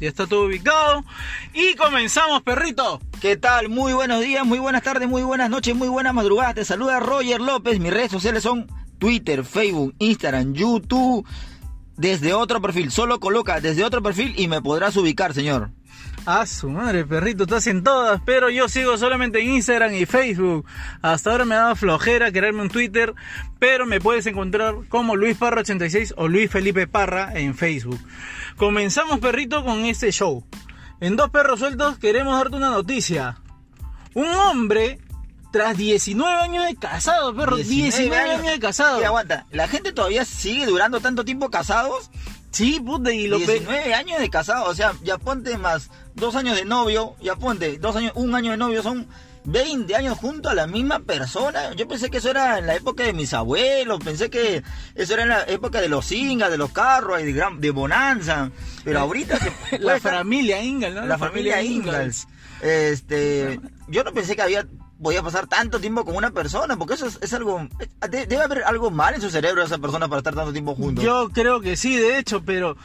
Ya está todo ubicado. Y comenzamos, perrito. ¿Qué tal? Muy buenos días, muy buenas tardes, muy buenas noches, muy buenas madrugadas. Te saluda Roger López. Mis redes sociales son Twitter, Facebook, Instagram, YouTube. Desde otro perfil. Solo coloca desde otro perfil y me podrás ubicar, señor. Ah, su madre, perrito, estás en todas, pero yo sigo solamente en Instagram y Facebook. Hasta ahora me ha dado flojera crearme un Twitter, pero me puedes encontrar como Luis Parra 86 o Luis Felipe Parra en Facebook. Comenzamos, perrito, con este show. En Dos Perros Sueltos queremos darte una noticia. Un hombre, tras 19 años de casado, perro, 19, años, de casado. Y aguanta, ¿la gente todavía sigue durando tanto tiempo casados? Sí, puta, y lo 19 años de casado, o sea, ya ponte más dos años de novio, ya ponte dos años, un año de novio, son 20 años junto a la misma persona. Yo pensé que eso era en la época de mis abuelos, pensé que eso era en la época de los Ingas, de los carros, de, gran, de Bonanza. Pero ahorita la familia Ingalls, ¿no? La, familia, Ingalls. Este, yo no pensé que había podía pasar tanto tiempo con una persona, porque eso es, algo... Debe haber algo mal en su cerebro de esa persona para estar tanto tiempo juntos. Yo creo que sí, de hecho, pero...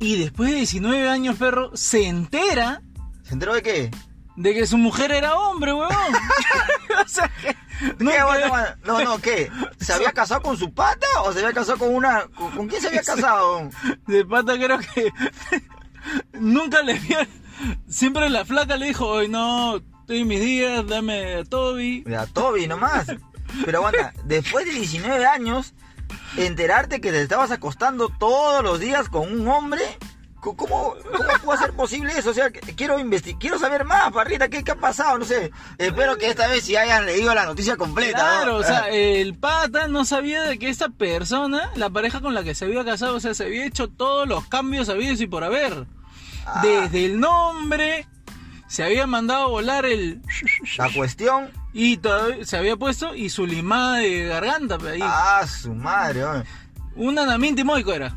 Y después de 19 años, perro, se entera... ¿Se enteró de qué? De que su mujer era hombre, huevón. o sea, que... No, no, no, ¿qué? ¿Se había casado con su pata o se había casado con una... ¿Con, quién se había casado? De pata creo que... Nunca le vio... Siempre la flaca le dijo, hoy no, estoy en mis días, dame a Toby. A Toby nomás. Pero aguanta, después de 19 años, enterarte que te estabas acostando todos los días con un hombre. ¿Cómo, cómo puede ser posible eso? O sea, quiero investigar, quiero saber más, Parrita, ¿qué, ¿qué, ha pasado? No sé. Espero que esta vez sí hayan leído la noticia completa. Claro, o sea, el pata no sabía de que esta persona, la pareja con la que se había casado, o sea, se había hecho todos los cambios habidos y por haber. Ah. Desde el nombre, se había mandado a volar el... La cuestión... Y se había puesto y su limada de garganta. Ahí. Ah, su madre. Una Namin Timoico era.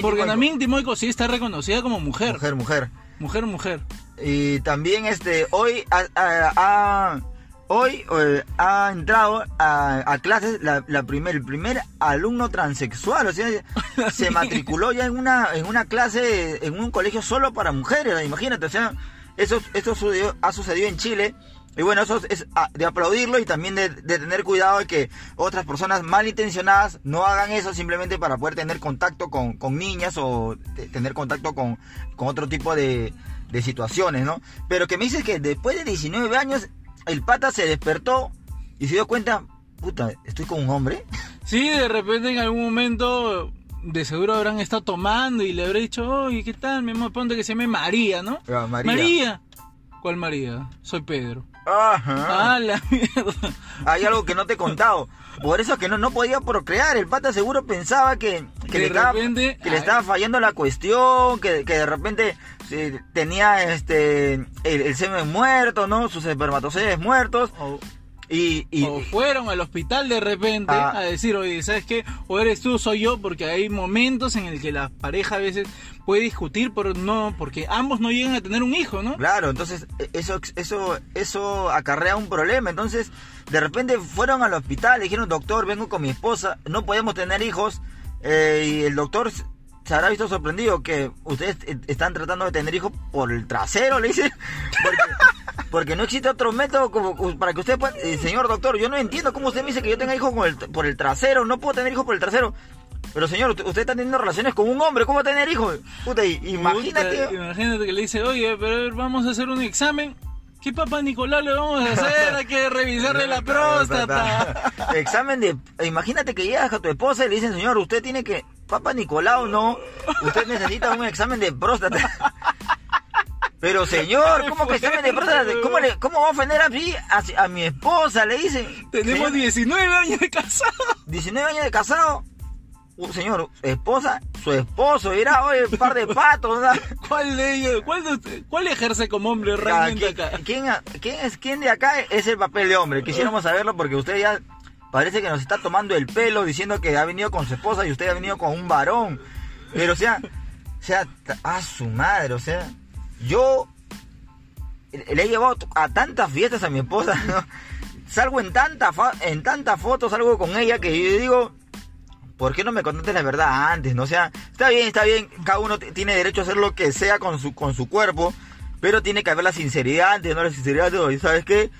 Porque Namin Timoico sí está reconocida como mujer. Mujer, mujer. Mujer, mujer. Y también este, hoy ha, hoy eh, ha entrado a, clases la, primer, el primer alumno transexual, o sea, se matriculó ya en una, en una clase, en un colegio solo para mujeres, imagínate, o sea, eso, esto ha sucedido en Chile. Y bueno, eso es ah, de aplaudirlo y también de, tener cuidado de que otras personas malintencionadas no hagan eso simplemente para poder tener contacto con, niñas o tener contacto con, otro tipo de, situaciones, ¿no? Pero que me dices que después de 19 años el pata se despertó y se dio cuenta, puta, estoy con un hombre. Sí, de repente en algún momento de seguro habrán estado tomando y le habré dicho, oye, ¿qué tal? Mi amor, ponte que se llame María, ¿no? Ah, María. ¿Cuál María? Soy Pedro. Ajá. Ah, la mierda. Hay algo que no te he contado. Por eso que no, no podía procrear. El pata seguro pensaba que, que, le, estaba, que le estaba fallando la cuestión, que, que de repente tenía este el, semen muerto, ¿no? Sus espermatozoides muertos. Y, o fueron al hospital de repente ah. a decir, oye, ¿sabes qué? O eres tú, soy yo, porque hay momentos en el que la pareja a veces puede discutir por no, porque ambos no llegan a tener un hijo, ¿no? Claro, entonces e, eso, eso, eso acarrea un problema. Entonces, de repente fueron al hospital, le dijeron, doctor, vengo con mi esposa, no podemos tener hijos. Eh, y el doctor se habrá visto sorprendido que ustedes están tratando de tener hijos por el trasero, le dice. Porque no existe otro método como para que usted pueda... Eh, señor doctor, yo no entiendo cómo usted me dice que yo tenga hijos por el trasero. No puedo tener hijos por el trasero. Pero señor, usted, está teniendo relaciones con un hombre, ¿cómo va a tener hijos? Puta, imagínate. imagínate que le dice, oye, pero vamos a hacer un examen. ¿Qué papá Nicolás le vamos a hacer? Hay que revisarle la próstata. Examen de... Imagínate que llegas a tu esposa y le dicen, señor, usted tiene que... Papá Nicolau, no. Usted necesita un examen de próstata. Pero señor, ¿cómo que examen de próstata? ¿Cómo, le, ¿Cómo va a ofender a, a, mi esposa? Le dicen. Tenemos 19 años de casado. 19 años de casado. Uh, señor, esposa, su esposo, era hoy un par de patos. ¿Cuál de ellos? ¿Cuál, de ¿Cuál ejerce como hombre realmente acá? ¿quién, ¿quién, es, ¿Quién de acá es el papel de hombre? Quisiéramos saberlo porque usted ya parece que nos está tomando el pelo diciendo que ha venido con su esposa y usted ha venido con un varón. Pero o sea, o sea, a su madre, o sea. Yo le he llevado a tantas fiestas a mi esposa, Salgo en tantas en tantas fotos, salgo con ella que yo digo, ¿por qué no me contaste la verdad antes? No o sea, está bien, está bien, cada uno tiene derecho a hacer lo que sea con su, con su cuerpo, pero tiene que haber la sinceridad antes, no la sinceridad de hoy. ¿Sabes qué?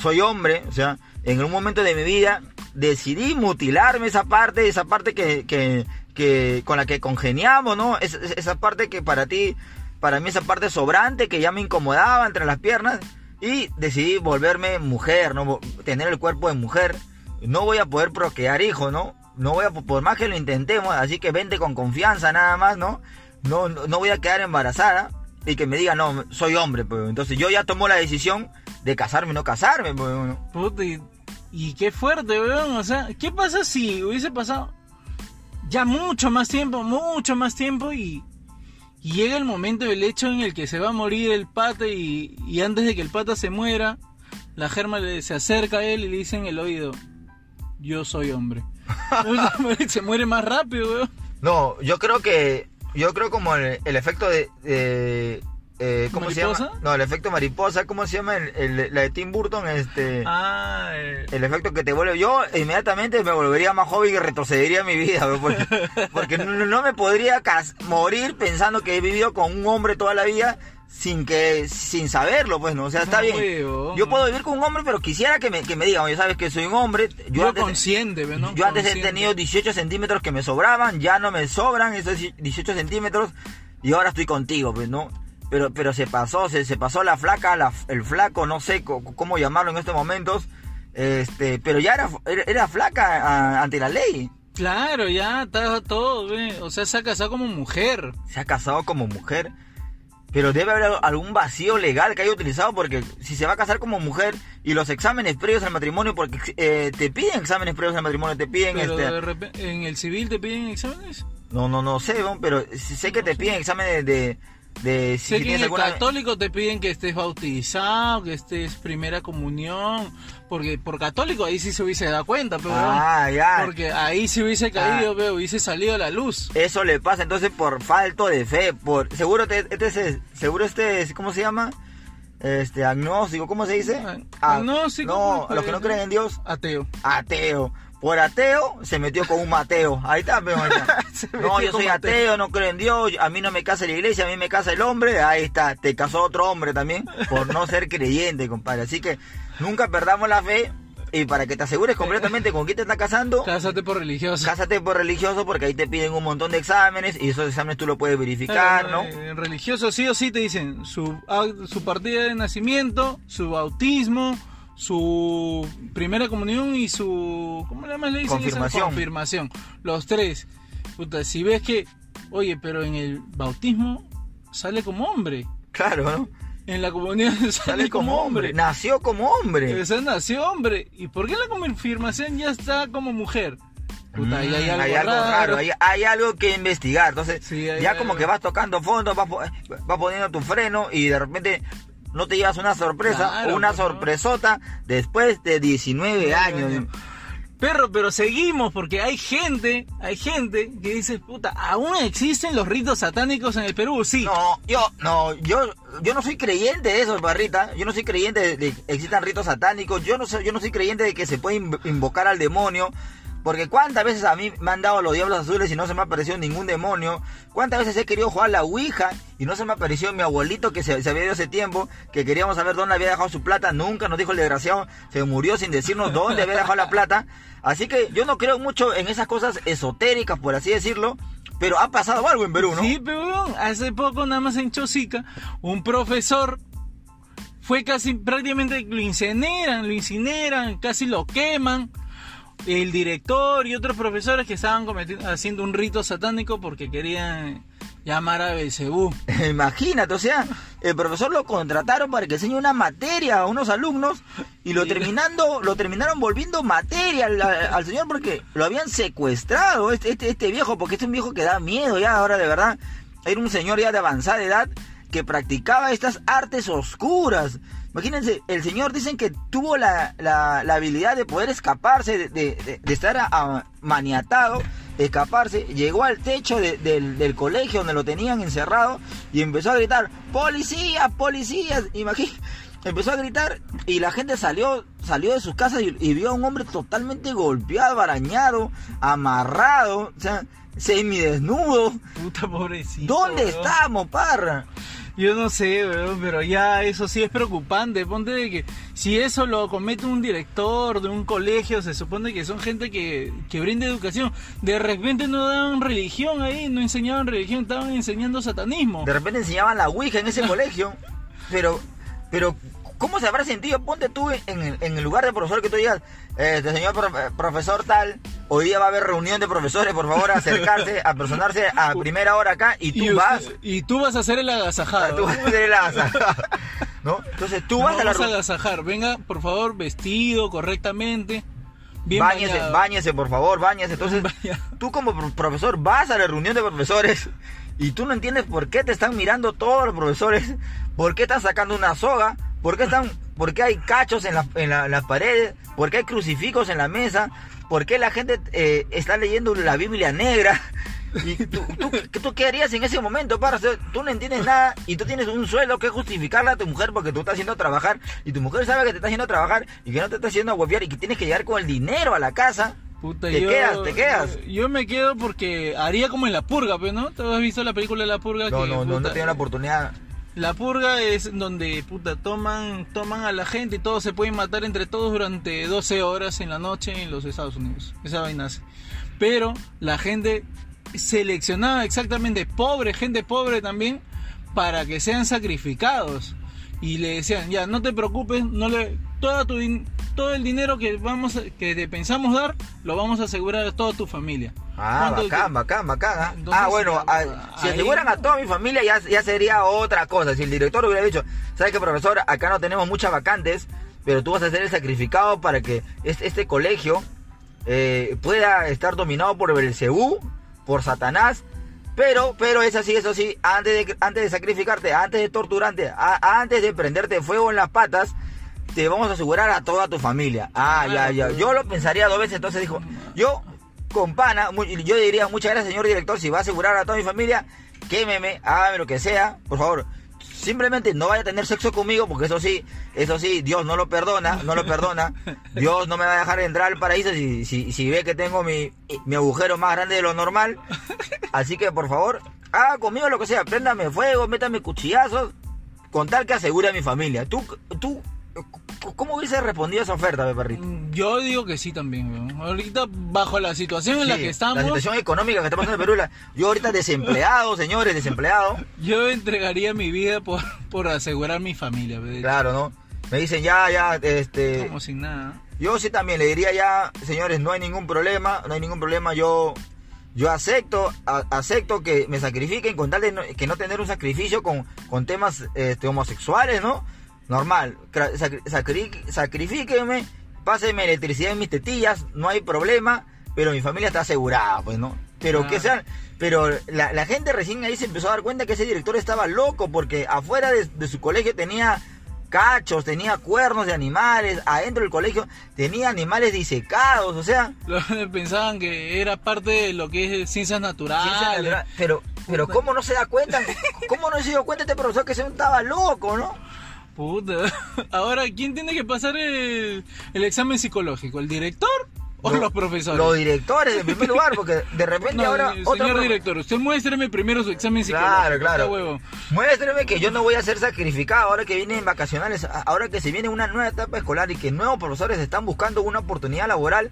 Soy hombre, o sea, en un momento de mi vida decidí mutilarme esa parte, esa parte que, que, que con la que congeniamos, ¿no? esa parte que para ti, para mí esa parte sobrante que ya me incomodaba entre las piernas y decidí volverme mujer, ¿no? Tener el cuerpo de mujer. No voy a poder procrear hijos, ¿no? No voy a, por más que lo intentemos, así que vente con confianza nada más, ¿no? No, no voy a quedar embarazada y que me diga, no, soy hombre, pues. Entonces yo ya tomo la decisión de casarme o no casarme, pues. Puta, y, qué fuerte, weón. O sea, ¿qué pasa si hubiese pasado ya mucho más tiempo, mucho más tiempo y llega el momento del hecho en el que se va a morir el pata y, antes de que el pata se muera, la germa se acerca a él y le dice en el oído, yo soy hombre. se muere más rápido, weón. No, yo creo que, yo creo como el, efecto de, eh, ¿cómo se llama? No, el efecto mariposa, ¿cómo se llama? El, la de Tim Burton, este... Ah, el... efecto que te vuelve... Yo inmediatamente me volvería más joven y retrocedería mi vida, porque, no, me podría morir pensando que he vivido con un hombre toda la vida sin que sin saberlo pues no o sea está bien. yo puedo vivir con un hombre pero quisiera que me, que me digan oye sabes que soy un hombre yo, antes, consciente ¿no? yo antes he tenido 18 centímetros que me sobraban ya no me sobran esos 18 centímetros y ahora estoy contigo pues no pero, pero se pasó, se, se pasó la flaca, la, el flaco, no sé cómo llamarlo en estos momentos, este, pero ya era, era, flaca ante la ley. Claro, ya está todo, o sea, se ha casado como mujer. Se ha casado como mujer, pero debe haber algún vacío legal que haya utilizado porque si se va a casar como mujer y los exámenes previos al matrimonio, porque eh, te piden exámenes previos al matrimonio, te piden... este... ¿En el civil te piden exámenes? No, no, no sé, pero sé que te piden exámenes de de si, sé que en el católico te piden que estés bautizado, que estés primera comunión, porque por católico ahí sí se hubiese dado cuenta, pero ah, ya. porque ahí se hubiese caído, ah. hubiese salido a la luz. Eso le pasa entonces por falto de fe, por seguro este es, seguro este es, ¿cómo se llama? Este agnóstico, ¿cómo se dice? Ah, agnóstico. No, a los que no creen en Dios. Ateo. Ateo por ateo, se metió con un Mateo. Ahí está, pero No, yo soy ateo, no creo en Dios, a mí no me casa la iglesia, a mí me casa el hombre. Ahí está, te casó otro hombre también por no ser creyente, compadre. Así que nunca perdamos la fe. Y para que te asegures completamente con quién te está casando, cásate por religioso. Cásate por religioso porque ahí te piden un montón de exámenes y esos exámenes tú lo puedes verificar, ¿no? En religioso sí o sí te dicen su, su partida de nacimiento, su bautismo, su primera comunión y su ¿cómo le dicen? Confirmación. Confirmación. Los tres. Puta, si ves que, oye, pero en el bautismo sale como hombre. Claro, ¿no? En la comunión sale, como, hombre. Nació como hombre. O sea, nació hombre. ¿Y por qué en la confirmación ya está como mujer? Puta, ahí hay algo, raro. Hay, algo que investigar. Entonces, ya como que vas tocando fondo, vas, vas poniendo tu freno y de repente no te llevas una sorpresa una sorpresota después de 19 años. Perro, pero seguimos porque hay gente, hay gente que dice, puta, ¿aún existen los ritos satánicos en el Perú? Sí. No, yo, no, yo, yo no soy creyente de eso, Barrita. Yo no soy creyente de que existan ritos satánicos. Yo no soy, yo no soy creyente de que se puede invocar al demonio. Porque cuántas veces a mí me han dado los diablos azules y no se me ha aparecido ningún demonio. Cuántas veces he querido jugar la Ouija y no se me ha aparecido mi abuelito que se, había ido hace tiempo, que queríamos saber dónde había dejado su plata. Nunca nos dijo el desgraciado, se murió sin decirnos dónde había dejado la plata. Así que yo no creo mucho en esas cosas esotéricas, por así decirlo. Pero ha pasado algo en Perú, ¿no? Sí, pero hace poco nada más en Chosica, un profesor fue casi prácticamente lo incineran, lo incineran, casi lo queman el director y otros profesores que estaban haciendo un rito satánico porque querían llamar a Belcebú. Imagínate, o sea, el profesor lo contrataron para que enseñe una materia a unos alumnos y lo terminando, lo terminaron volviendo materia al, señor porque lo habían secuestrado este, este, este viejo, porque este es un viejo que da miedo ya ahora de verdad. Era un señor ya de avanzada edad que practicaba estas artes oscuras. Imagínense, el señor dicen que tuvo la, habilidad de poder escaparse, de, estar maniatado, escaparse, llegó al techo del, colegio donde lo tenían encerrado y empezó a gritar, policías, policías, empezó a gritar y la gente salió, salió de sus casas y, y vio a un hombre totalmente golpeado, arañado, amarrado, o sea, semidesnudo. Puta pobrecito. ¿Dónde weón. estamos, parra? Yo no sé, weón, pero ya eso sí es preocupante. Ponte de que si eso lo comete un director de un colegio, se supone que son gente que, que brinda educación. De repente no daban religión ahí, no enseñaban religión, estaban enseñando satanismo. De repente enseñaban la Ouija en ese colegio, pero, pero, ¿cómo se habrá sentido? Ponte tú en, el- en el lugar de profesor que tú digas, este señor pro- profesor tal, hoy día va a haber reunión de profesores, por favor, acercarse, a personarse a primera hora acá y tú y, vas. y tú vas a hacer el agasajado. Tú vas a hacer la asajada, ¿no? Entonces tú vas No a la vas a agasajar. Venga, por favor, vestido correctamente. Bien Báñese, bañado. báñese, por favor, báñese. Entonces, tú como pro- profesor vas a la reunión de profesores y tú no entiendes por qué te están mirando todos los profesores, por qué están sacando una soga, por qué están, por qué hay cachos en, la- en la- las paredes, por qué hay crucifijos en la mesa, por qué la gente eh, está leyendo la Biblia negra. ¿Y tú, tú, tú qué harías en ese momento, para Tú no entiendes nada y tú tienes un sueldo que justificarle a tu mujer porque tú estás haciendo trabajar y tu mujer sabe que te está haciendo trabajar y que no te está haciendo huevear y que tienes que llegar con el dinero a la casa. Puta, Te yo, quedas, te quedas. Yo me quedo porque haría como en La Purga, pues, ¿no? ¿Tú has visto la película de La Purga? No, que, no, no, no tenido la oportunidad. La Purga es donde, toman, toman a la gente y todos se pueden matar entre todos durante 12 horas en la noche en los Estados Unidos. Esa vaina así. Pero la gente seleccionaba exactamente, pobre, gente pobre también, para que sean sacrificados. Y le decían, ya, no te preocupes, no le, toda tu, todo el dinero que vamos que te pensamos dar, lo vamos a asegurar a toda tu familia. Ah, ¿Cuánto- bacán, bacán, bacán. ¿ah? Entonces, Ah, bueno, ah, si ahí- aseguran a toda mi familia ya, ya sería otra cosa. Si el director hubiera dicho, ¿sabes qué, profesor? Acá no tenemos muchas vacantes, pero tú vas a ser el sacrificado para que este, este colegio eh, pueda estar dominado por Belcebú, por Satanás. Pero, pero es así, eso sí, antes de, antes de sacrificarte, antes de torturarte, a- antes de prenderte fuego en las patas, te vamos a asegurar a toda tu familia. Ah, ya, ya. Yo lo pensaría dos veces, entonces dijo, yo con pana, yo diría, muchas gracias señor director, si va a asegurar a toda mi familia, quémeme, hágame lo que sea, por favor. Simplemente no vaya a tener sexo conmigo, porque eso sí, eso sí, Dios no lo perdona, no lo perdona. Dios no me va a dejar entrar al paraíso si, si, si ve que tengo mi, mi agujero más grande de lo normal. Así que por favor, haga conmigo lo que sea, préndame fuego, métame cuchillazos, con tal que asegure a mi familia. Tú, tú, ¿cómo hubiese respondido a esa oferta, mi perrito? Yo digo que sí también. Ahorita, bajo la situación en la que estamos, La situación económica que está pasando en Perú. la- yo ahorita desempleado, señores, desempleado. yo entregaría mi vida por, por asegurar mi familia. Claro, ¿no? Me dicen ya, ya, este... Como sin nada. Yo sí también le diría ya, señores, no hay ningún problema, no hay ningún problema, yo yo acepto a- acepto que me sacrifiquen con tal de no- que no tener un sacrificio con, con temas este, homosexuales, ¿no? Normal, Cra- sacri- sacri- sacrifíquenme, pásenme electricidad en mis tetillas, no hay problema, pero mi familia está asegurada, pues, ¿no? Pero Ah. que sean, pero la, la gente recién ahí se empezó a dar cuenta que ese director estaba loco porque afuera de, de su colegio tenía cachos, tenía cuernos de animales, adentro del colegio tenía animales disecados, o sea, Pensaban que era parte de lo que es ciencias naturales. ciencia natural. pero, pero ¿cómo no se da cuenta? ¿Cómo no se dio cuenta este profesor que se estaba loco, no? Puta. Ahora, ¿quién tiene que pasar el, el examen psicológico? ¿El director o Lo- los profesores? Los directores, en primer lugar, porque de repente No, ahora otro señor profe- director, usted muéstreme primero su examen psicológico. Claro, claro. huevo. Muéstreme que yo no voy a ser sacrificado ahora que vienen vacacionales, ahora que se viene una nueva etapa escolar y que nuevos profesores están buscando una oportunidad laboral.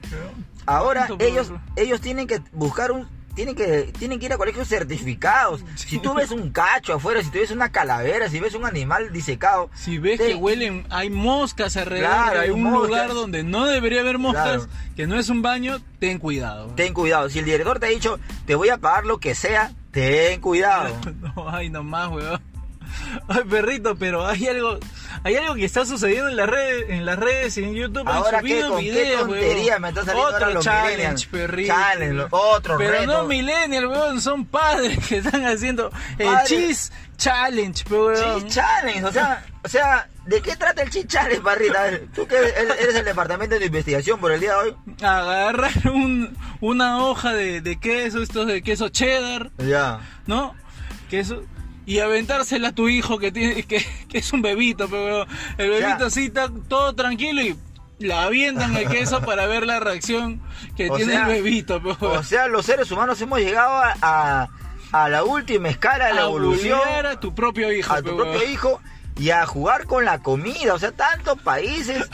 Ahora ¿Cuánto, ellos ellos tienen que buscar un tienen que tienen que ir a colegios certificados. Si tú ves un cacho afuera, si tú ves una calavera, si ves un animal disecado, Si ves te- que huelen, hay moscas alrededor Claro, hay un moscas. lugar donde no debería haber moscas, Claro. que no es un baño, ten cuidado. ten cuidado. Si el director te ha dicho, te voy a pagar lo que sea, ten cuidado. No, ay, nomás, weón. Ay, perrito, pero hay algo, hay algo que está sucediendo en las redes, en las redes y en YouTube. han Ahora, ¿qué, subido qué videos, tontería weón. me está saliendo Otro ahora los challenge, millennials? perrito. Challenge, otro Pero reto. no millennial, weón, son padres que están haciendo el Padres. cheese challenge, weón. Cheese Challenge, o sea, o sea, ¿de qué trata el Cheese Challenge, Parrita? Tú que eres eres el departamento de investigación por el día de hoy. Agarrar un, una hoja de, de queso, estos de queso cheddar, Ya. ¿no? Queso. Y aventársela a tu hijo que tiene que, que es un bebito, pero el bebito así está todo tranquilo y la avientan el queso para ver la reacción que O tiene sea- el bebito, pero O sea, los seres humanos hemos llegado a, a, a la última escala de la a evolución, a tu propio hijo, a tu propio hijo y a jugar con la comida. O sea, tantos países,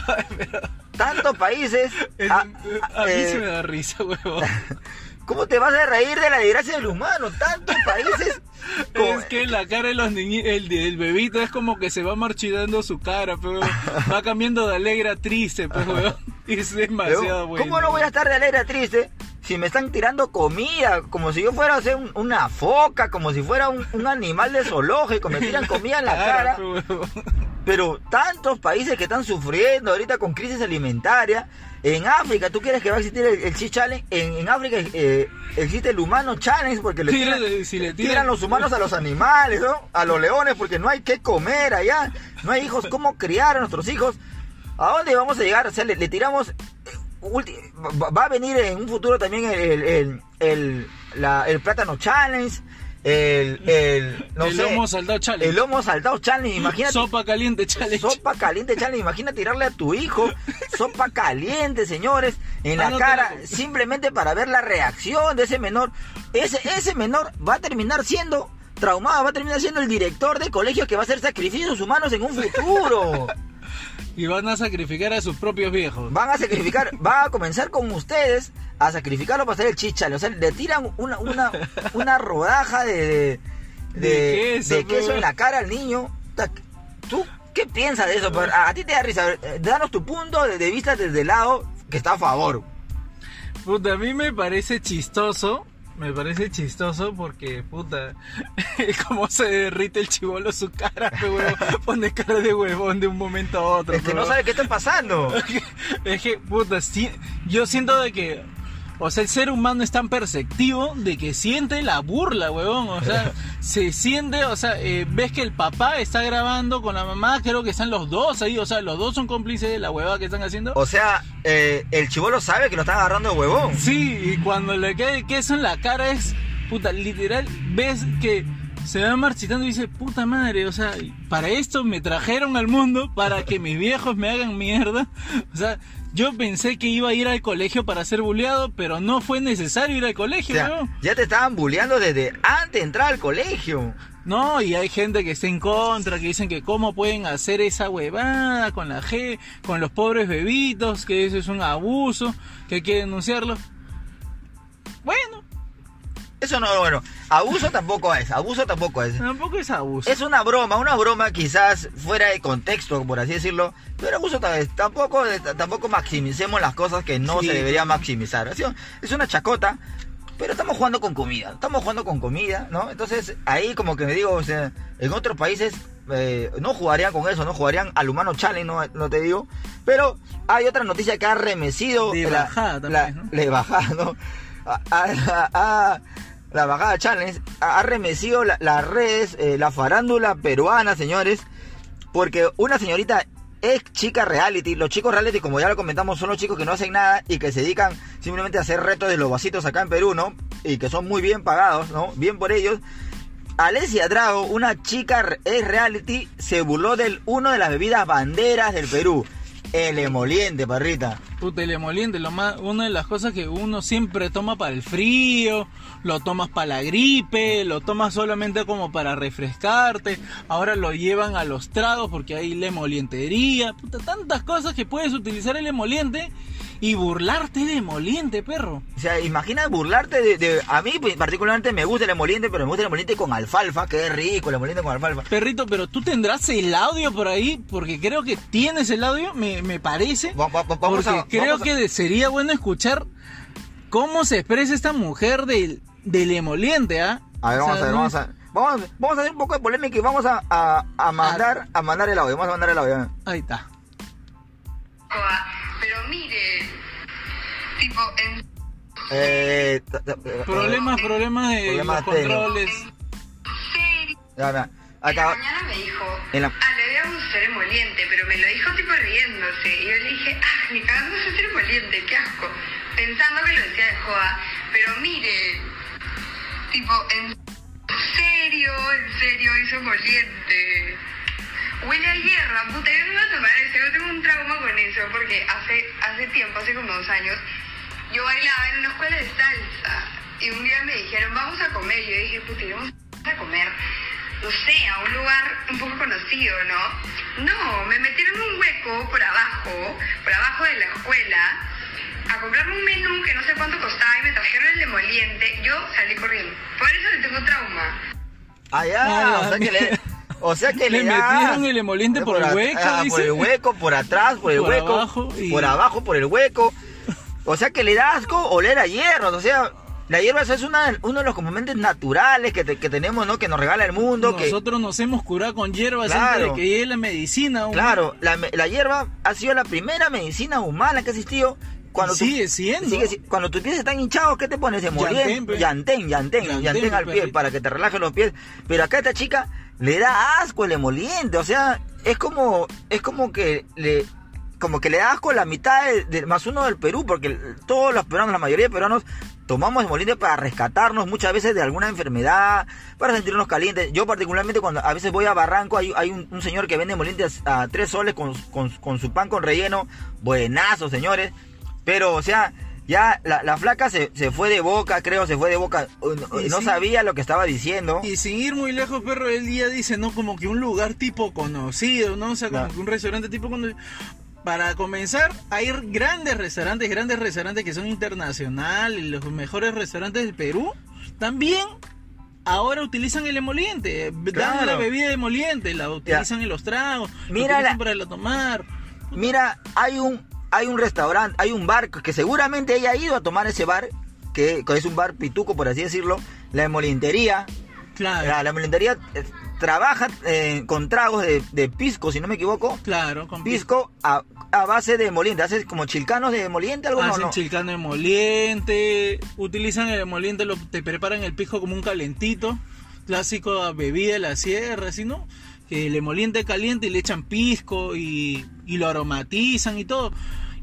tantos países. El- a- a, mí eh, sí me da risa, huevo. ¿Cómo te vas a reír de la desgracia del humano? Tantos países. Que la cara de los niños, el del bebito es como que se va marchitando su cara, pero va cambiando de alegre a triste, pues, weón. Y es demasiado Pero, bueno. ¿Cómo no voy a estar de alegre triste si me están tirando comida? Como si yo fuera a ser un- una foca, como si fuera un, un animal de zoológico. Me tiran comida en la cara. Pero tantos países que están sufriendo ahorita con crisis alimentaria. En África, ¿tú quieres que va a existir el, el Challenge? En, en África eh, existe el Humano Challenge porque le Tira- tiran, si le tiran tiran- los humanos a los animales, ¿no? A los leones porque no hay que comer allá. No hay hijos. ¿Cómo criar a nuestros hijos? ¿A dónde vamos a llegar? O sea, le, le tiramos... eh, Va a venir en un futuro también el, el, el, el- la- el plátano challenge, el, el, no el sé, lomo saltado challenge. el lomo saltado challenge, imagínate. Sopa caliente challenge. Sopa caliente, challenge. Imagina tirarle a tu hijo sopa caliente, señores, en la Ah, no, cara, simplemente para ver la reacción de ese menor. Ese, ese menor va a terminar siendo traumado, va a terminar siendo el director de colegio que va a hacer sacrificios humanos en un futuro. Y van a sacrificar a sus propios viejos. Van a sacrificar, va a comenzar con ustedes a sacrificarlo para hacer el chichale. O sea, le tiran una, una, una rodaja de, de, queso, de queso pues. en la cara al niño. ¿Tú qué piensas de eso? Pero A, a ti te da risa. Eh, Danos tu punto de, vista desde el lado que está a favor. Puta, a mí me parece chistoso. Me parece chistoso porque, puta, cómo se derrite el chivolo su cara, pe, huevón. Pone cara de huevón de un momento a otro. Es que no sabe qué está pasando. Es que, puta, sí, yo siento de que, o sea, el ser humano es tan perceptivo de que siente la burla, huevón. O sea, se siente, o sea, eh, ves que el papá está grabando con la mamá, creo que están los dos ahí, o sea, los dos son cómplices de la huevada que están haciendo. O sea, eh, el chivolo sabe que lo están agarrando de huevón. Sí, y cuando le cae el queso en la cara es, puta, literal, ves que se va marchitando y dice, puta madre, o sea, para esto me trajeron al mundo, para que mis viejos me hagan mierda. O sea, yo pensé que iba a ir al colegio para ser bulleado, pero no fue necesario ir al O colegio, sea, weón. ya te estaban bulleando desde antes de entrar al colegio. No, y hay gente que está en contra, que dicen que cómo pueden hacer esa huevada con la G, con los pobres bebitos, que eso es un abuso, que hay que denunciarlo. Bueno, Eso no, bueno, abuso tampoco es, abuso tampoco es. tampoco es abuso. Es una broma, una broma quizás fuera de contexto, por así decirlo, pero abuso tal vez. Tampoco, tampoco maximicemos las cosas que no Sí. se debería maximizar. Es una chacota, pero estamos jugando con comida, estamos jugando con comida, ¿no? Entonces ahí como que me digo, o sea, en otros países eh, no jugarían con eso, no jugarían al humano challenge, no, no te digo. Pero hay otra noticia que ha remecido De la, bajada también, la- ¿no? de bajada, ¿no? A- a- a- la bajada challenge ha remecido la- las redes, eh, la farándula peruana, señores, porque una señorita es chica reality. Los chicos reality, como ya lo comentamos, son los chicos que no hacen nada y que se dedican simplemente a hacer retos de los vasitos acá en Perú, ¿no? Y que son muy bien pagados, ¿no? Bien por ellos. Alessia Drago, una chica es reality, se burló del uno de las bebidas banderas del Perú, el emoliente, parrita. Puta, el emoliente, lo más, una de las cosas que uno siempre toma para el frío, lo tomas para la gripe, lo tomas solamente como para refrescarte, ahora lo llevan a los tragos porque hay la emolientería, puta, tantas cosas que puedes utilizar el emoliente y burlarte de emoliente, perro. O sea, imagina burlarte de, de- A mí particularmente me gusta el emoliente, pero me gusta el emoliente con alfalfa, que es rico el emoliente con alfalfa. Perrito, pero tú tendrás el audio por ahí, porque creo que tienes el audio, me, me parece. Va- va- va- vamos porque a- creo vamos a- que sería bueno escuchar cómo se expresa esta mujer del, del emoliente, ¿ah? A ver, O vamos sea, a ver, vamos a vamos, vamos a hacer un poco de polémica y vamos a, a, a mandar a mandar el audio, vamos a mandar el audio. Ahí está. Pero mire, tipo, en Eh, t- t- eh, Problemas, problemas de Problemas los controles. En la mañana me dijo, En la- ah, le voy a gustar emoliente, pero me lo dijo tipo riéndose. Y yo le dije, ah, ni cagando es ser emoliente, qué asco. Pensando que lo decía de joda. Pero mire, tipo, en serio, en serio, hizo emoliente. Huele a hierba, puta, yo no voy a tomar eso, yo tengo un trauma con eso, porque hace, hace tiempo, hace como dos años, yo bailaba en una escuela de salsa, y un día me dijeron, vamos a comer, y yo dije, puta, vamos a comer, no sé, a un lugar un poco conocido, ¿no? No, me metieron un hueco por abajo, por abajo de la escuela, a comprarme un menú que no sé cuánto costaba y me trajeron el emoliente, yo salí corriendo. Por eso le tengo trauma. Allá, Ah, o sea que le, o sea que Le le, metieron el emoliente por el hueco, ah, por el hueco, por atrás, por el Por hueco, abajo y- por abajo, por el hueco. O sea que le da asco oler a hierbas, o sea, la hierba es una, uno de los componentes naturales que, te- que tenemos, ¿no? Que nos regala el mundo, que Nosotros nos hemos curado con hierbas Claro. antes de que llegue la medicina. humana. Claro, la, la hierba ha sido la primera medicina humana que ha existido. Cuando tú- Sigue siendo. sigue cuando tus pies están hinchados, ¿qué te pones? Pe. llantén, llantén, Yantén, llantén al pie perrito. para que te relajes los pies. Pero acá a esta chica le da asco el emoliente, o sea, es como, es como que le, como que le da asco la mitad más uno del Perú, porque todos los peruanos, la mayoría de peruanos, tomamos emoliente para rescatarnos muchas veces de alguna enfermedad, para sentirnos calientes. Yo particularmente cuando a veces voy a Barranco, hay, hay un, un señor que vende emoliente a, a tres soles con, con- con su pan con relleno, buenazo, señores. Pero, o sea, ya la, la flaca se, se fue de boca, creo, se fue de boca. No, sabía lo que estaba diciendo. Y sin ir muy lejos, perro, él día dice, ¿no? Como que un lugar tipo conocido, ¿no? O sea, como que un restaurante tipo conocido. Para comenzar, hay grandes restaurantes, grandes restaurantes que son internacionales, los mejores restaurantes del Perú. También ahora utilizan el emoliente, dan Claro. la bebida de emoliente, la utilizan en los tragos, la Mira utilizan para la tomar. Mira, hay un, hay un restaurante, hay un bar que seguramente ella ha ido a tomar ese bar, que, que es un bar pituco, por así decirlo, la emolientería. Claro, La, la eh, trabaja eh, con tragos de, de pisco, si no me equivoco. claro, con Pisco a, a base de emoliente. Haces como chilcanos de emoliente, algo no, Hacen no. chilcano emoliente, utilizan el emoliente, lo, te preparan el pisco como un calentito, clásico bebida de la sierra, así, ¿no? Que el emoliente caliente y le echan pisco y, y lo aromatizan y todo.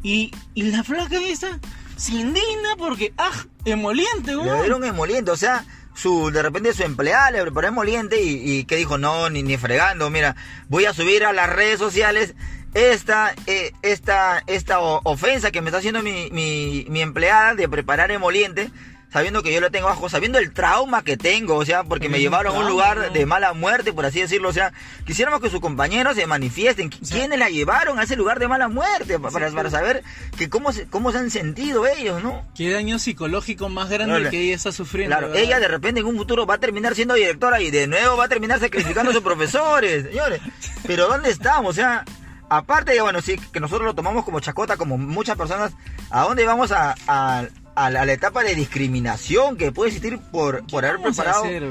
Y, y la flaca esta se indigna porque, ¡ah! Emoliente, Le weón. dieron emoliente, o sea, su, de repente su empleada le preparó emoliente y, y que dijo, no, ni, ni fregando, mira, voy a subir a las redes sociales esta, eh, esta, esta ofensa que me está haciendo mi, mi, mi empleada de preparar emoliente, sabiendo que yo lo tengo bajo, sabiendo el trauma que tengo, o sea, porque me llevaron a un lugar ¿no? de mala muerte, por así decirlo, o sea, quisiéramos que sus compañeros se manifiesten, ¿quiénes la llevaron a ese lugar de mala muerte? Para, para saber que cómo se, cómo se han sentido ellos, ¿no? Qué daño psicológico más grande Claro. que ella está sufriendo. Claro, ¿verdad? ella de repente en un futuro va a terminar siendo directora y de nuevo va a terminar sacrificando a sus profesores, señores. Pero ¿dónde estamos? O sea, aparte de, bueno, sí, que nosotros lo tomamos como chacota, como muchas personas, ¿a dónde vamos a, a, a la, a la etapa de discriminación que puede existir por, por haber preparado, hacer,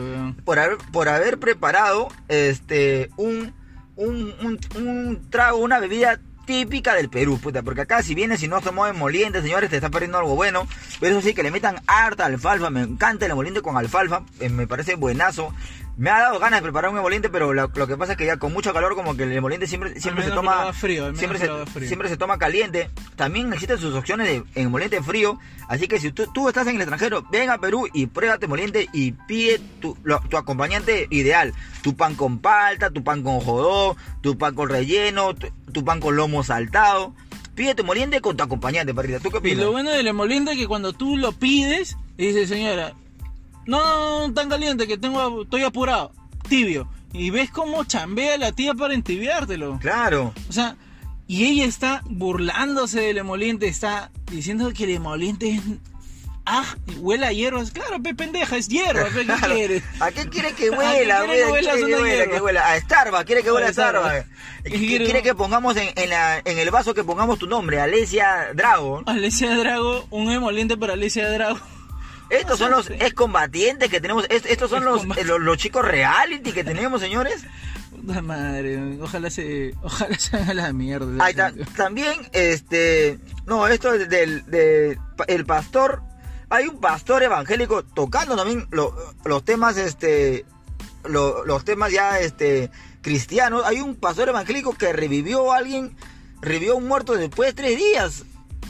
por haber, por haber preparado este un, un, un, un trago, una bebida típica del Perú, puta, porque acá si vienes y no tomado emoliente, señores, te está perdiendo algo bueno, pero eso sí, que le metan harta alfalfa, me encanta el emoliente con alfalfa, eh, me parece buenazo, me ha dado ganas de preparar un emoliente, pero lo, lo que pasa es que ya con mucho calor como que el emoliente siempre, siempre se toma frío, siempre, se, frío. siempre se toma caliente, también existen sus opciones de emoliente frío, así que si tú, tú estás en el extranjero, ven a Perú y pruébate emoliente y pide tu, lo- tu acompañante ideal, tu pan con palta, tu pan con jodó, tu pan con relleno, tu, tu pan con lomo saltado, pide tu emoliente con tu acompañante, parrita, ¿tú qué Y opinas? lo bueno del emoliente es que cuando tú lo pides, y dice señora, no, tan caliente que tengo, estoy apurado, tibio. Y ves cómo chambea la tía para entibiártelo. Claro. O sea, y ella está burlándose del emoliente, está diciendo que el emoliente es... Ah, huele a hierbas. Claro, pe pendeja, es hierba, pe, ¿qué Claro. quieres? ¿A qué quiere que ¿A qué huela? quiere que huela ¿Quiere que huela? huela? A Starbucks, quiere que huela a Starbucks. ¿Y Quiere, que pongamos en, en, la- en el vaso que pongamos tu nombre, Alesia Drago. Alicia Drago, un emoliente para Alicia Drago. Estos son los excombatientes que tenemos, est- estos son los, los, los chicos reality que tenemos, señores. Puta madre, ojalá se, ojalá se haga la mierda. Ahí ta- también, este, no, esto es del, de, el pastor, hay un pastor evangélico tocando también lo- los temas, este, lo- los temas ya, este, cristianos. Hay un pastor evangélico que revivió a alguien, revivió a un muerto después de tres días.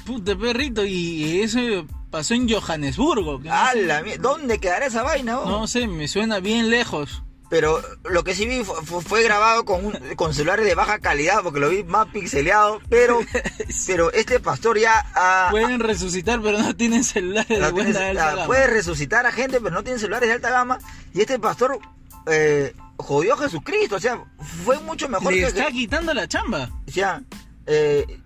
Puta perrito, y eso pasó en Johannesburgo. que no ¡A sé- la ¿Dónde quedará esa vaina? oh? No sé, me suena bien lejos. Pero lo que sí vi fu- fu- fue, grabado con, un- con celulares de baja calidad porque lo vi más pixeleado. Pero, pero este pastor ya Pueden resucitar, pero no tienen celulares de la- buena tiene- alta la- gama. puede resucitar a gente, pero no tiene celulares de alta gama. Y este pastor eh, jodió a Jesucristo. O sea, fue mucho mejor Le que. está quitando la chamba. O sea, eh,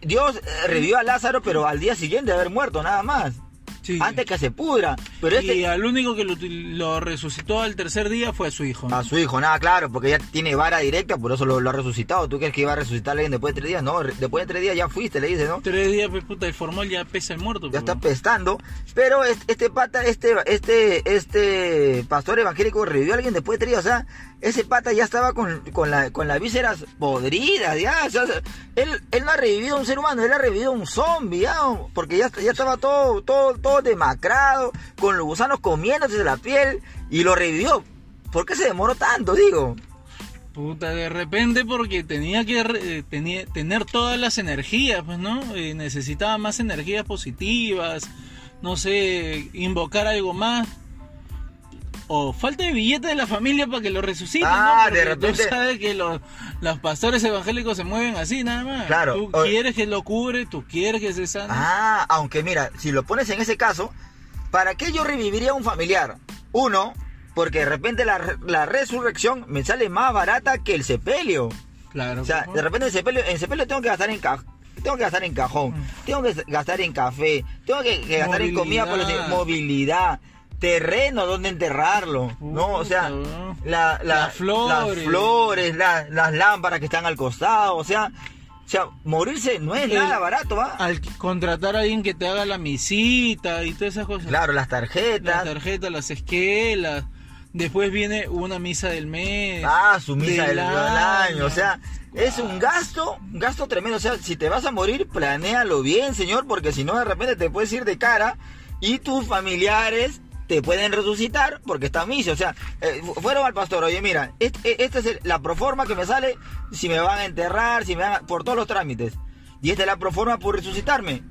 Dios eh, revivió a Lázaro, pero al día siguiente de haber muerto, nada más. Sí. Antes que se pudra. Pero Y este. al único que lo, lo resucitó al tercer día fue a su hijo. A su hijo, nada, claro, porque ya tiene vara directa, por eso lo, lo ha resucitado. ¿Tú crees que iba a resucitar a alguien después de tres días? No, después de tres días ya fuiste, le dice, ¿no? Tres días, pues, puta, el formol ya pesa el muerto. Ya pues, está pestando. Pero este, este pata, este, este, este pastor evangélico revivió a alguien después de tres días. O sea, ese pata ya estaba con, con, la, con las vísceras podridas, ya. O sea, él, él no ha revivido a un ser humano, él ha revivido a un zombie, ya. Porque ya, ya estaba todo, todo, todo demacrado, con los gusanos comiéndose la piel, y lo revivió. ¿Por qué se demoró tanto, digo? Puta, de repente porque tenía que eh, tenía, tener todas las energías, pues, ¿no? Eh, necesitaba más energías positivas, no sé, invocar algo más. O falta de billete de la familia para que lo resuciten, Ah, ¿no? de repente- Tú sabes que los, los pastores evangélicos se mueven así, nada más. Claro, Tú o- quieres que lo cubre, tú quieres que se sane. Ah, aunque mira, si lo pones en ese caso, ¿para qué yo reviviría a un familiar? Uno, porque de repente la, la resurrección me sale más barata que el sepelio. Claro. O sea, de repente el sepelio, en sepelio tengo que gastar en ca- tengo que gastar en cajón, Mm. tengo que gastar en café, tengo que, que gastar en comida por Movilidad. movilidad, terreno donde enterrarlo, ¿no? O sea, la- la- Las flores. las, flores, la- las lámparas que están al costado, o sea, o sea, morirse no es El- nada barato, ¿va? al contratar a alguien que te haga la misita y todas esas cosas. Claro, las Las tarjetas. tarjetas, las esquelas. Después viene una misa del mes. Ah, su misa del, del del año. año. O sea, es un gasto, un gasto tremendo. O sea, si te vas a morir, planéalo bien, señor, porque si no, de repente te puedes ir de cara y tus familiares te pueden resucitar porque está misa. O sea, eh, fu- fueron al pastor, oye, mira, e- esta es el- la proforma que me sale si me van a enterrar, si me van a- por todos los trámites. Y esta es la proforma por resucitarme.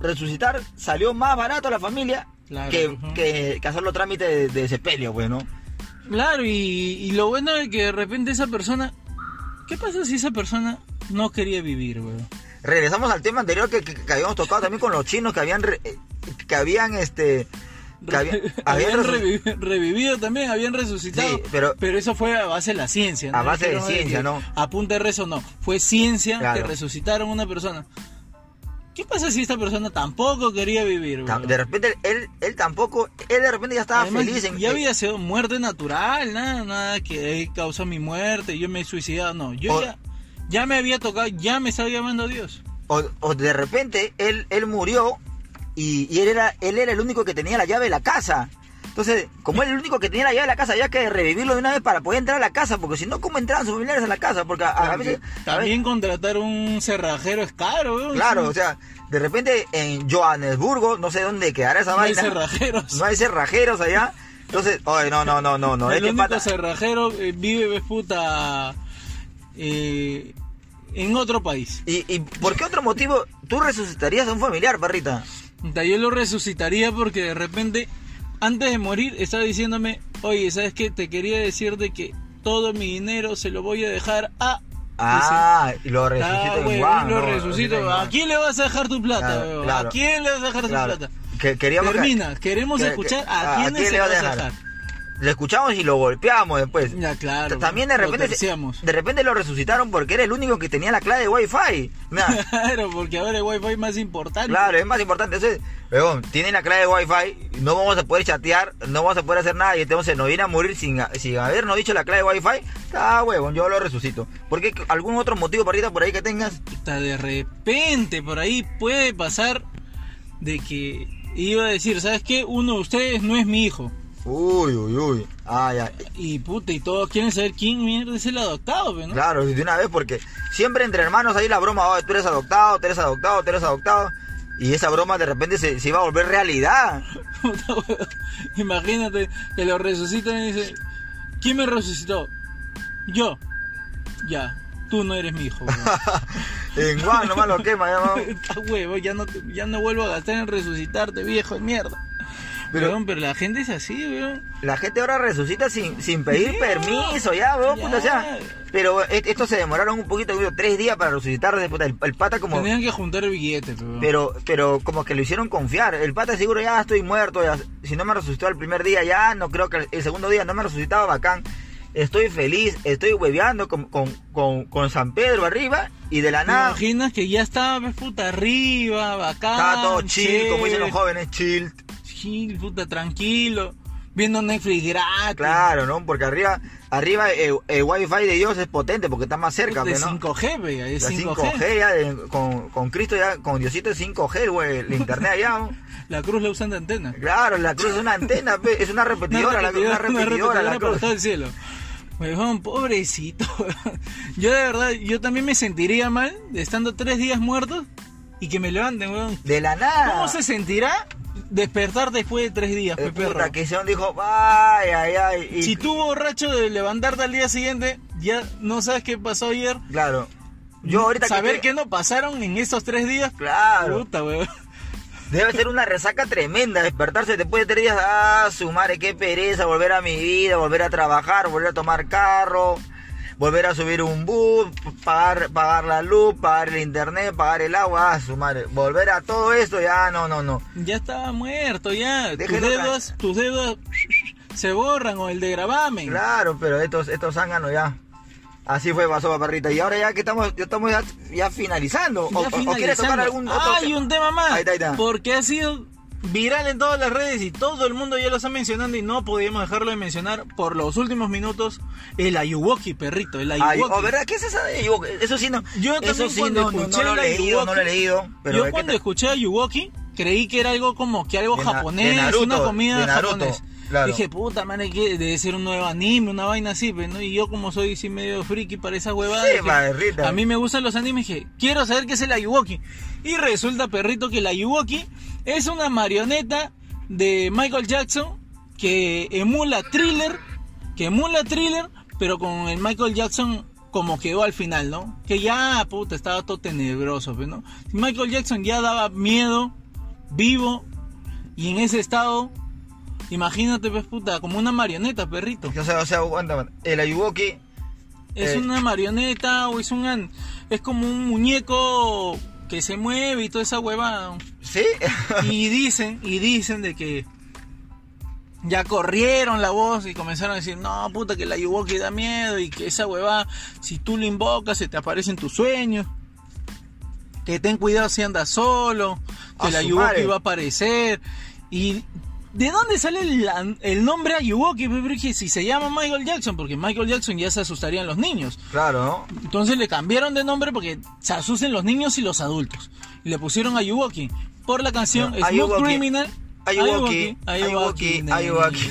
Resucitar salió más barato a la familia Claro, que, ujú. que, que hacer los trámites de, de sepelio, pues, ¿no? Claro, y, y lo bueno es que de repente esa persona. ¿Qué pasa si esa persona no quería vivir, weón? Regresamos al tema anterior que, que- que habíamos tocado también con los chinos que habían re- eh, que habían este que habían, revivido también, habían resucitado. Sí, pero- eso fue a base de la ciencia. ¿no? A base de Dijeron, "Oye, ciencia, ¿no? A punta de rezo no. Fue ciencia Claro. que resucitaron a una persona. ¿Qué pasa si esta persona tampoco quería vivir, de repente él él tampoco él de repente ya estaba Además, feliz en ya había sido muerte natural, nada, nada que causa mi muerte, yo me he suicidado, no, yo O- ya, ya me había tocado, ya me estaba llamando a Dios. o, o de repente él él murió y, y él era él era el único que tenía la llave de la casa. Entonces, como él era el único que tenía la llave de la casa, había que revivirlo de una vez para poder entrar a la casa, porque si no, ¿cómo entraban sus familiares a la casa? Porque a, a veces... a También contratar un cerrajero es caro. Claro, o sea, de repente en Johannesburgo, no sé dónde quedará esa no hay vaina. cerrajeros. No hay cerrajeros allá. Entonces, oye, no, no, no, no, no. el este único pata- cerrajero eh, vive, ves, puta, eh, en otro país. ¿Y, ¿Y por qué otro motivo tú resucitarías a un familiar, perrita? Puta, Yo lo resucitaría porque de repente, antes de morir, estaba diciéndome, oye, ¿sabes qué? Te quería decir de que todo mi dinero se lo voy a dejar a... Ah, y lo Dice, resucito "Ah, lo ¿no? resucito. en ¿A quién le vas a dejar tu plata, Claro, weón? claro. ¿A quién le vas a dejar Claro. tu plata? Que, queríamos que- Termina, queremos que- escuchar que- a, quién se le vas a dejar. Le escuchamos y lo golpeamos después. Ya, claro. También de lo repente, de repente lo resucitaron porque era el único que tenía la clave de Wi-Fi. Claro, porque ahora el wifi es más importante. Claro, es más importante. Entonces, weón, tienen la clave de Wi-Fi, no vamos a poder chatear, no vamos a poder hacer nada y entonces nos viene a morir sin, sin habernos dicho la clave de Wi-Fi. Ah, huevón, yo lo resucito. ¿Por qué? ¿Algún otro motivo, parrita, por ahí que tengas? De repente por ahí puede pasar de que iba a decir, ¿sabes qué? Uno de ustedes no es mi hijo. Uy, uy, uy. Ah, ya. Y puta, y todos quieren saber quién mierda es el adoptado, ¿no? Claro, de una vez, porque siempre entre hermanos hay la broma, oh, tú eres adoptado, tú eres adoptado, tú eres adoptado. Y esa broma de repente se, se iba a volver realidad. Imagínate que lo resucitan y dice, ¿quién me resucitó? Yo. Ya. tú no eres mi hijo. En Juan nomás lo quema, ya. Está huevo, ya no, te- ya no vuelvo a gastar en resucitarte, viejo de mierda. Pero- Pero, pero la gente es así, weón. La gente ahora resucita sin, sin pedir Sí, permiso, ya, weón, ya. puta, o sea. Pero e- estos se demoraron un poquito, weón, tres días para resucitar, puta, el, el pata como... Tenían que juntar el billete, weón. Pero, pero como que lo hicieron confiar. El pata seguro ya estoy muerto. ya- si no me resucitó el primer día, ya no creo que el, segundo día no me resucitaba bacán. Estoy feliz, estoy hueveando con, con, con, con San Pedro arriba y de la ¿Te nada imaginas que ya estaba, pues, puta, arriba, bacán? estaba todo chill, como dicen los jóvenes, chill. Chill, puta, tranquilo. Viendo Netflix gratis. Claro, ¿no? Porque arriba, arriba eh, el wifi de Dios es potente porque está más cerca, de pues, ¿no? 5G, ve, es La 5G. 5G, ya, eh, con, con Cristo ya, con Diosito es 5G, güey, el internet allá. ¿no? La cruz la usan de antena. Claro, la cruz es una antena, pe, es una repetidora, la cruz, una repetidora, la para cruz. todo el cielo. Huevón, pobrecito. Yo de verdad, yo también me sentiría mal de estando tres días muertos y que me levanten, weón. De la nada. ¿Cómo se sentirá despertar después de tres días, Eh, pe perro? puta, que dijo, ay, ay, ay. Y, Si tú borracho de levantarte al día siguiente, ya no sabes qué pasó ayer. Claro. Yo ahorita Saber que... qué no pasaron en esos tres días. Claro. Puta, weón. Debe ser una resaca tremenda despertarse después de tres días. Ah, su madre, qué pereza, volver a mi vida, volver a trabajar, volver a tomar carro, volver a subir un bus, pagar, pagar la luz, pagar el internet, pagar el agua. Ah, su madre, volver a todo esto, ya, no, no, no. Ya estaba muerto, ya. Tus dedos, tus dedos se borran o el de gravamen. Claro, pero estos, estos zánganos ya. Así fue, pasó paparrita. Y ahora ya que estamos, ya estamos ya, ya finalizando. Ya o, o- o quieres tocar finalizando. algún otro Hay un tema más. Ahí está, ahí está. Porque ha sido viral en todas las redes y todo el mundo ya lo está mencionando y no podíamos dejarlo de mencionar por los últimos minutos. El Ayuwoki, perrito, el Ay, Ayuwoki. oh, ¿verdad? ¿Qué es esa de Ayuwoki? Eso sí no. Yo también sí cuando no, escuché no lo he leído, no lo he Ayuwoki, leído. Pero Yo ¿de qué cuando escuché Ayuwoki creí que era algo como que algo De japonés, de Naruto, una comida de Naruto, japonés. Claro. Dije, puta madre, que debe ser un nuevo anime, una vaina así, pues, ¿no? Y yo como soy sí medio friki para esa huevada, Sí, dije, a mí me gustan los animes, dije, quiero saber qué es el Ayuwoki. Y resulta, perrito, que el Ayuwoki es una marioneta de Michael Jackson que emula thriller, que emula thriller, pero con el Michael Jackson como quedó al final, ¿no? Que ya, puta, estaba todo tenebroso, pues, ¿no? Michael Jackson ya daba miedo, vivo, y en ese estado, imagínate, pues, puta, como una marioneta, perrito. O sea, o sea, aguanta, el Ayuwoki. Es Eh. una marioneta o es un... Es como un muñeco que se mueve y toda esa huevada. ¿Sí? Y dicen, y dicen de que ya corrieron la voz y comenzaron a decir, no, puta, que la Yuwoki da miedo y que esa huevada, si tú lo invocas, se te aparece en tus sueños. Que ten cuidado si andas solo, que A la su Yuwoki madre. va a aparecer. Y ¿de dónde sale el, el nombre Ayuwoki? Si se llama Michael Jackson, porque Michael Jackson ya se asustarían los niños. claro, ¿no? Entonces le cambiaron de nombre porque se asusten los niños y los adultos. Y le pusieron Ayuwoki por la canción No, Smooth Ayuwoki. Criminal. Ayuwoki, Ayuwoki, Ayuwoki,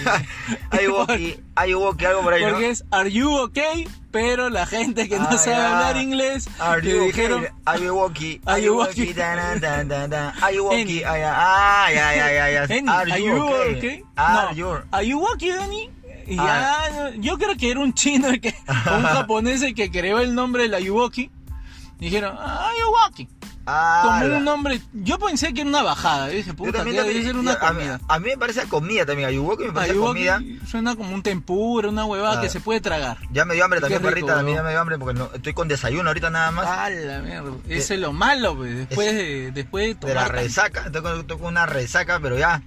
Ayuwoki, algo por ahí, ¿no? Porque es Are you okay? Pero la gente que no Ah, sabe hablar inglés Are le you okay? dijeron Ayuwoki, Ayuwoki. Ayuwoki, dan, dan, dan, dan, Ayuwoki, ay, ah, ya, ya, ya, ya. Eni, Are are you you okay? Are you? are you okay, Dani? Ah. ya, yo creo que era un chino el que, un japonés el que creó el nombre de la Ayuwoki. Dijeron, ah, Ayuwoki. Ah, Como un nombre, yo pensé que era una bajada, dije, Yo puta, debe ser una a, mí, comida. a mí me parece comida también, Ayuwoki me parece Ayuwoki comida. suena como un tempura, una huevada que se puede tragar. Ya me dio hambre también, rico, perrita, también ya me dio hambre porque no, estoy con desayuno ahorita nada más. Ah, la mierda. Eso es lo malo, pues, después de, después de de la tomar. resaca, estoy con, estoy con una resaca, pero ya.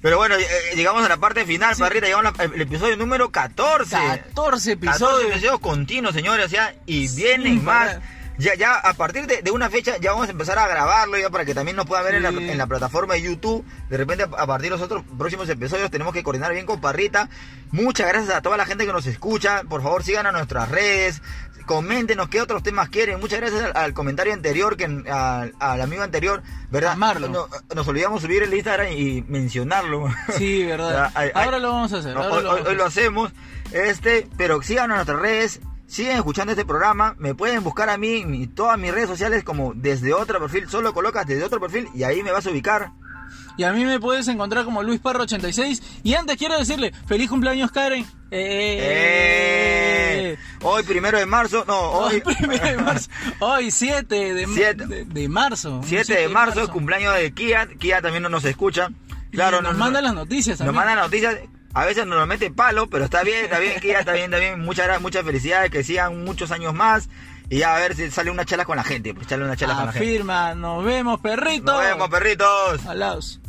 Pero bueno, eh, eh, llegamos a la parte final, Sí. perrita, llegamos al el episodio número 14. 14 14 episodios. episodios continuos, señores, ya, y vienen más. Ya, ya a partir de, de una fecha ya vamos a empezar a grabarlo ya para que también nos puedan ver en, la, Sí. en la plataforma de YouTube. De repente a, partir de los otros próximos episodios tenemos que coordinar bien con Parrita. Muchas gracias a toda la gente que nos escucha. Por favor sigan a nuestras redes. Coméntenos qué otros temas quieren. Muchas gracias al, al comentario anterior, que al, al amigo anterior, ¿verdad? No- nos olvidamos subir el Instagram y mencionarlo. Sí, verdad. Ahora lo vamos a hacer. Ahora hoy, lo hoy- vamos a hoy lo hacemos. Este, pero sigan a nuestras redes, siguen escuchando este programa. Me pueden buscar a mí en todas mis redes sociales como desde otro perfil. Solo colocas desde otro perfil y ahí me vas a ubicar. Y a mí me puedes encontrar como Luis Parro 86. Y antes quiero decirle, feliz cumpleaños Karen. ¡Eh! ¡Eh! Hoy, primero de marzo, no, Hoy, hoy, primero de marzo. Hoy 7 de, Siete. de, de marzo. Un 7 de marzo, cumpleaños de Kia. Kia también no nos escucha. Claro, Claro, nos manda las noticias Nos también. manda noticias. A veces mete palo, pero está bien, está bien, Kia, está bien, está bien. Muchas gracias, muchas felicidades, que sigan muchos años más. Y ya a ver si sale una charla con la gente, pues charla una charla con la gente. Afirma, nos vemos, perrito. Nos vemos, perritos. Alaos.